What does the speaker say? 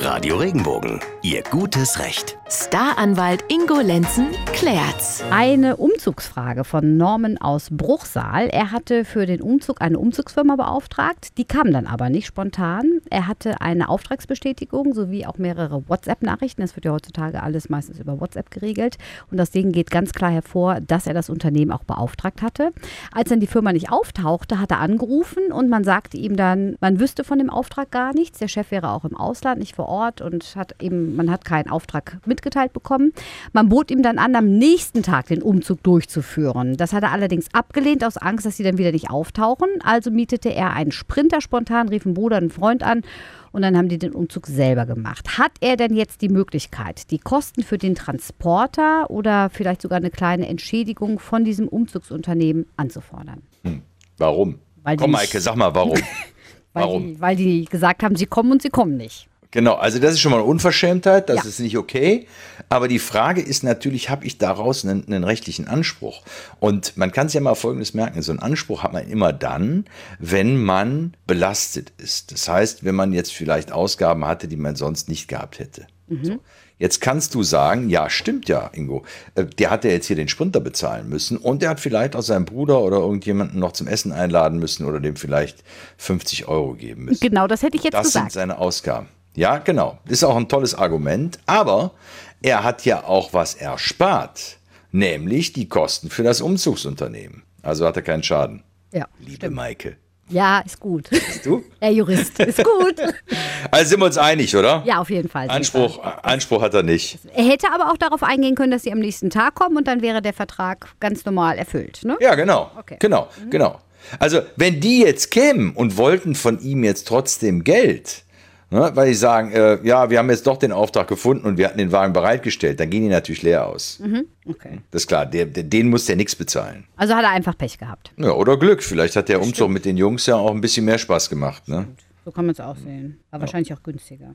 Radio Regenbogen, Ihr gutes Recht. Staranwalt Ingo Lenzen klärt's. Eine Umzugsfrage von Norman aus Bruchsal. Er hatte für den Umzug eine Umzugsfirma beauftragt. Die kam dann aber nicht spontan. Er hatte eine Auftragsbestätigung sowie auch mehrere WhatsApp-Nachrichten. Das wird ja heutzutage alles meistens über WhatsApp geregelt. Und aus denen geht ganz klar hervor, dass er das Unternehmen auch beauftragt hatte. Als dann die Firma nicht auftauchte, hat er angerufen und man sagte ihm dann, man wüsste von dem Auftrag gar nichts. Der Chef wäre auch im Ausland, nicht vor Ort und hat eben, man hat keinen Auftrag mitgeteilt bekommen. Man bot ihm dann an, am nächsten Tag den Umzug durchzuführen. Das hat er allerdings abgelehnt aus Angst, dass sie dann wieder nicht auftauchen. Also mietete er einen Sprinter spontan, rief einen Bruder, einen Freund an und dann haben die den Umzug selber gemacht. Hat er denn jetzt die Möglichkeit, die Kosten für den Transporter oder vielleicht sogar eine kleine Entschädigung von diesem Umzugsunternehmen anzufordern? Warum? Weil die Komm, Maike, sag mal, warum? Weil, Warum? Die, weil die gesagt haben, sie kommen und sie kommen nicht. Genau, also das ist schon mal eine Unverschämtheit, das Ja. ist nicht okay. Aber die Frage ist natürlich, habe ich daraus einen, einen rechtlichen Anspruch? Und man kann sich ja mal Folgendes merken, so einen Anspruch hat man immer dann, wenn man belastet ist. Das heißt, wenn man jetzt vielleicht Ausgaben hatte, die man sonst nicht gehabt hätte. So. Jetzt kannst du sagen, ja, stimmt ja, Ingo. Äh, Der hat ja jetzt hier den Sprinter bezahlen müssen und der hat vielleicht auch seinen Bruder oder irgendjemanden noch zum Essen einladen müssen oder dem vielleicht 50 Euro geben müssen. Genau, das hätte ich jetzt Das sind gesagt. seine Ausgaben. Ja, genau. Ist auch ein tolles Argument. Aber er hat ja auch was erspart. Nämlich die Kosten für das Umzugsunternehmen. Also hat er keinen Schaden. Ja, Liebe Maike. ja, ist gut. Du? Herr Jurist, ist gut. Also sind wir uns einig, oder? Ja, auf jeden Fall. Anspruch, Anspruch hat er nicht. Er hätte aber auch darauf eingehen können, dass sie am nächsten Tag kommen und dann wäre der Vertrag ganz normal erfüllt. Ne? Ja, genau. Okay. Genau, genau. Also, wenn die jetzt kämen und wollten von ihm jetzt trotzdem Geld, ne, weil die sagen, äh, ja, wir haben jetzt doch den Auftrag gefunden und wir hatten den Wagen bereitgestellt, dann gehen die natürlich leer aus. Okay. Das ist klar, der, der, den muss der nichts bezahlen. Also hat er einfach Pech gehabt. Ja, oder Glück. Vielleicht hat der Umzug mit den Jungs ja auch ein bisschen mehr Spaß gemacht. Ne? So kann man es auch sehen. War wahrscheinlich auch günstiger.